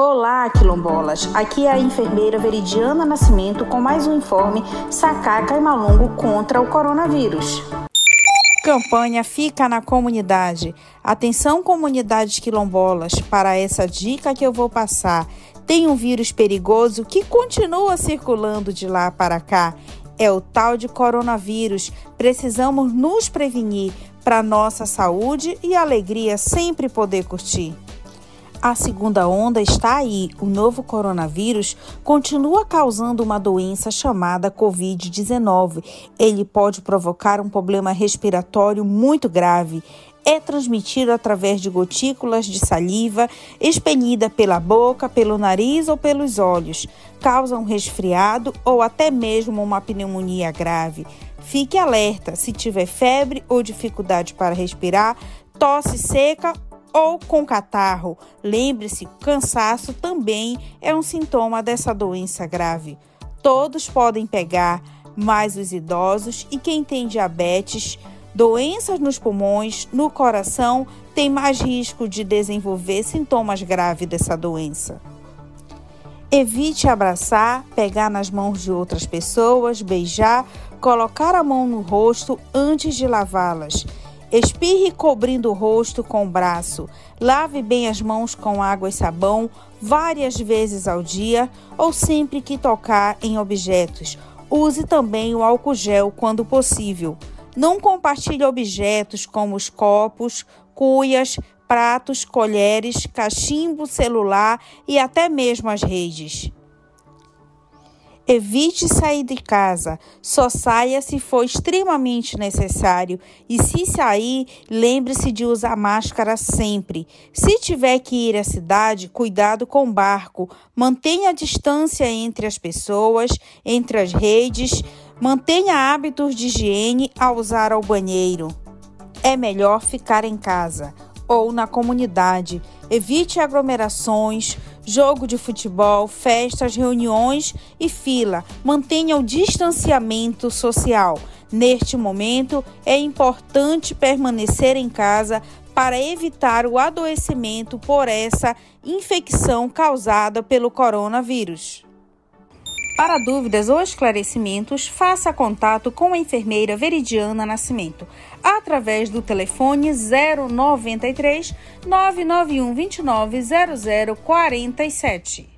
Olá, quilombolas! Aqui é a enfermeira Veridiana Nascimento com mais um informe Sacaca e Malungo contra o coronavírus. Campanha Fica na Comunidade. Atenção, comunidades quilombolas, para essa dica que eu vou passar. Tem um vírus perigoso que continua circulando de lá para cá. É o tal de coronavírus. Precisamos nos prevenir para nossa saúde e alegria sempre poder curtir. A segunda onda está aí. O novo coronavírus continua causando uma doença chamada Covid-19. Ele pode provocar um problema respiratório muito grave. É transmitido através de gotículas de saliva expelida pela boca, pelo nariz ou pelos olhos. Causa um resfriado ou até mesmo uma pneumonia grave. Fique alerta se tiver febre ou dificuldade para respirar, tosse seca ou com catarro. Lembre-se, cansaço também é um sintoma dessa doença grave. Todos podem pegar, mas os idosos e quem tem diabetes, doenças nos pulmões, no coração, tem mais risco de desenvolver sintomas graves dessa doença. Evite abraçar, pegar nas mãos de outras pessoas, beijar, colocar a mão no rosto antes de lavá-las. Espirre cobrindo o rosto com o braço. Lave bem as mãos com água e sabão várias vezes ao dia ou sempre que tocar em objetos. Use também o álcool gel quando possível. Não compartilhe objetos como os copos, cuias, pratos, colheres, cachimbo, celular e até mesmo as redes. Evite sair de casa, só saia se for extremamente necessário. E se sair, lembre-se de usar máscara sempre. Se tiver que ir à cidade, cuidado com o barco, mantenha a distância entre as pessoas, entre as redes, mantenha hábitos de higiene ao usar o banheiro. É melhor ficar em casa ou na comunidade. Evite aglomerações, jogo de futebol, festas, reuniões e fila. Mantenha o distanciamento social. Neste momento, é importante permanecer em casa para evitar o adoecimento por essa infecção causada pelo coronavírus. Para dúvidas ou esclarecimentos, faça contato com a enfermeira Veridiana Nascimento através do telefone 093 991 29 0047.